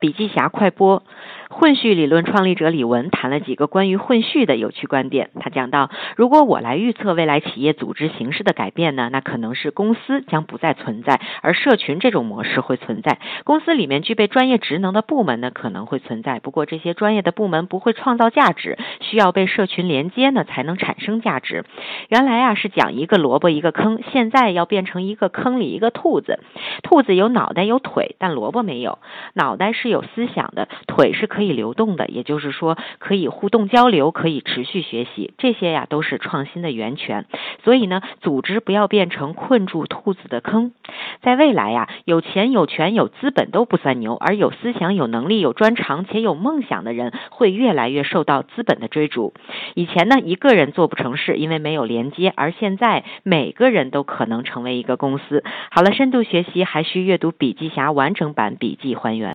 笔记侠快播。混序理论创立者李文谈了几个关于混序的有趣观点。他讲到，如果我来预测未来企业组织形式的改变呢，那可能是公司将不再存在，而社群这种模式会存在。公司里面具备专业职能的部门呢，可能会存在，不过这些专业的部门不会创造价值，需要被社群连接呢，才能产生价值。原来啊是讲一个萝卜一个坑，现在要变成一个坑里一个兔子。兔子有脑袋有腿，但萝卜没有。脑袋是有思想的，腿是可。可以流动的，也就是说可以互动交流，可以持续学习，这些呀都是创新的源泉。所以呢，组织不要变成困住兔子的坑。在未来呀，有钱有权有资本都不算牛，而有思想、有能力、有专长且有梦想的人会越来越受到资本的追逐。以前呢，一个人做不成事，因为没有连接，而现在每个人都可能成为一个公司。好了，深度学习还需阅读笔记侠完整版笔记还原。